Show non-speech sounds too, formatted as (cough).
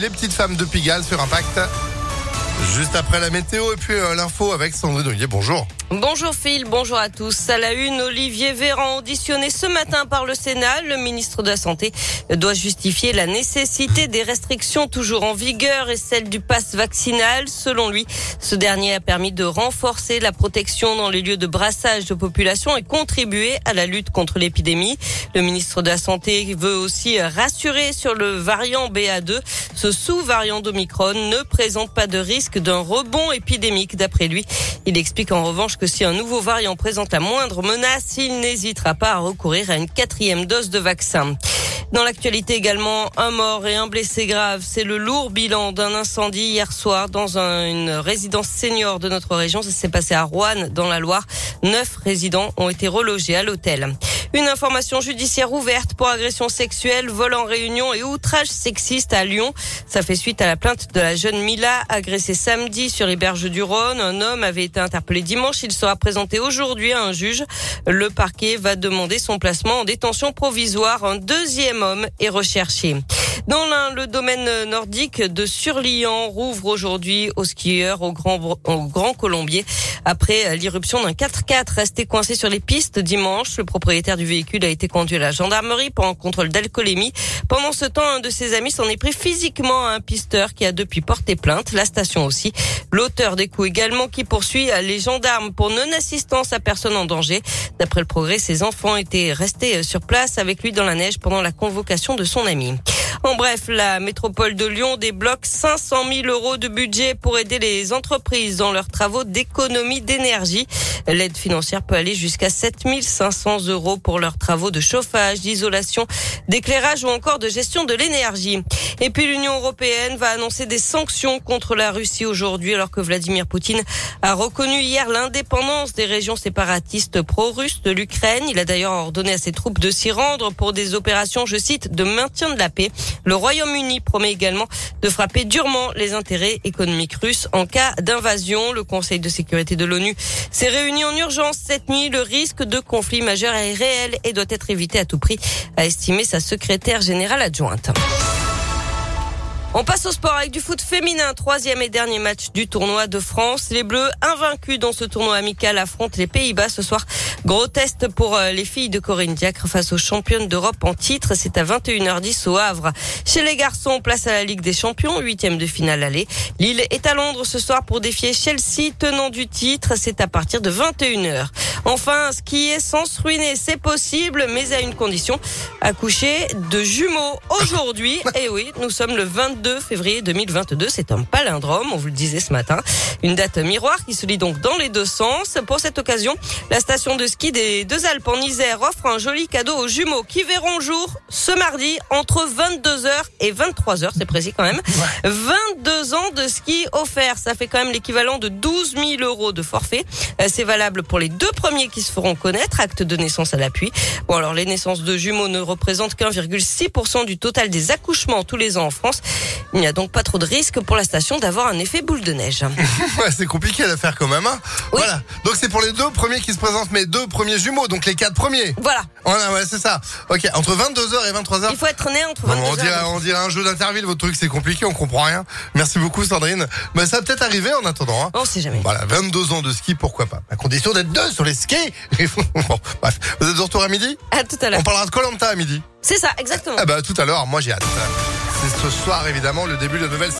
Les petites femmes de Pigalle sur Impact. Juste après la météo et puis euh, l'info avec Sandrine Ollier. Bonjour. Bonjour Phil, bonjour à tous. À la une, Olivier Véran auditionné ce matin par le Sénat. Le ministre de la Santé doit justifier la nécessité des restrictions toujours en vigueur et celle du pass vaccinal. Selon lui, ce dernier a permis de renforcer la protection dans les lieux de brassage de population et contribuer à la lutte contre l'épidémie. Le ministre de la Santé veut aussi rassurer sur le variant BA2. Ce sous-variant d'Omicron ne présente pas de risque d'un rebond épidémique d'après lui. Il explique en revanche que si un nouveau variant présente la moindre menace, il n'hésitera pas à recourir à une quatrième dose de vaccin. Dans l'actualité également, un mort et un blessé grave. C'est le lourd bilan d'un incendie hier soir dans une résidence senior de notre région. Ça s'est passé à Rouen, dans la Loire. Neuf résidents ont été relogés à l'hôtel. Une information judiciaire ouverte pour agression sexuelle, vol en réunion et outrage sexiste à Lyon. Ça fait suite à la plainte de la jeune Mila agressée samedi sur les berges du Rhône. Un homme avait été interpellé dimanche. Il sera présenté aujourd'hui à un juge. Le parquet va demander son placement en détention provisoire. Un deuxième homme est recherché. Dans le domaine nordique de Surlian rouvre aujourd'hui aux skieurs au Grand, au Grand Colombier après l'irruption d'un 4x4 resté coincé sur les pistes dimanche. Le propriétaire du véhicule a été conduit à la gendarmerie pour un contrôle d'alcoolémie. Pendant ce temps, un de ses amis s'en est pris physiquement à un pisteur qui a depuis porté plainte. La station aussi. L'auteur des coups également qui poursuit les gendarmes pour non-assistance à personne en danger. D'après le progrès, ses enfants étaient restés sur place avec lui dans la neige pendant la convocation de son ami. En bref, la métropole de Lyon débloque 500 000 euros de budget pour aider les entreprises dans leurs travaux d'économie d'énergie. L'aide financière peut aller jusqu'à 7 500 euros pour leurs travaux de chauffage, d'isolation, d'éclairage ou encore de gestion de l'énergie. Et puis l'Union européenne va annoncer des sanctions contre la Russie aujourd'hui alors que Vladimir Poutine a reconnu hier l'indépendance des régions séparatistes pro-russes de l'Ukraine. Il a d'ailleurs ordonné à ses troupes de s'y rendre pour des opérations, je cite, de maintien de la paix. Le Royaume-Uni promet également de frapper durement les intérêts économiques russes en cas d'invasion. Le Conseil de sécurité de l'ONU s'est réuni en urgence cette nuit. Le risque de conflit majeur est réel et doit être évité à tout prix, a estimé sa secrétaire générale adjointe. On passe au sport avec du foot féminin. Troisième et dernier match du tournoi de France. Les Bleus, invaincus dans ce tournoi amical, affrontent les Pays-Bas ce soir. Gros test pour euh, les filles de Corinne Diacre face aux championnes d'Europe en titre. C'est à 21h10 au Havre. Chez les garçons, place à la Ligue des Champions, huitième de finale aller. Lille est à Londres ce soir pour défier Chelsea, tenant du titre. C'est à partir de 21h. Enfin, ce qui est sans se ruiner, c'est possible, mais à une condition. Accoucher de jumeaux aujourd'hui. (laughs) Et oui, nous sommes le 22 février 2022. C'est un palindrome, on vous le disait ce matin. Une date miroir qui se lit donc dans les deux sens. Pour cette occasion, la station de ski des Deux Alpes en Isère offre un joli cadeau aux jumeaux qui verront jour ce mardi entre 22h et 23h. C'est précis quand même. 22 ans de ski offerts. Ça fait quand même l'équivalent de 12 000 euros de forfait. Euh, c'est valable pour les deux premiers qui se feront connaître, acte de naissance à l'appui. Bon, alors les naissances de jumeaux ne représentent qu'1,6% du total des accouchements tous les ans en France. Il n'y a donc pas trop de risque pour la station d'avoir un effet boule de neige. (laughs) ouais, c'est compliqué à faire quand même. Hein Oui. Voilà. Donc c'est pour les deux premiers qui se présentent, mes deux premiers jumeaux, donc les quatre premiers. Voilà. Voilà, ouais, c'est ça. Ok, entre 22h et 23h. Il faut être né entre Non, 22 on, dirait, on dirait un jeu d'interville, votre truc c'est compliqué, on comprend rien. Merci beaucoup Sandrine. Mais ça va peut-être arriver en attendant. Hein. On sait jamais. Voilà, 22 ans de ski, pourquoi pas À condition d'être deux sur les skis. (laughs) bon, bref. Vous êtes de retour à midi À tout à l'heure. On parlera de Colanta à midi. C'est ça, exactement. Ah bah tout à l'heure, moi j'ai hâte. C'est ce soir évidemment le début de la nouvelle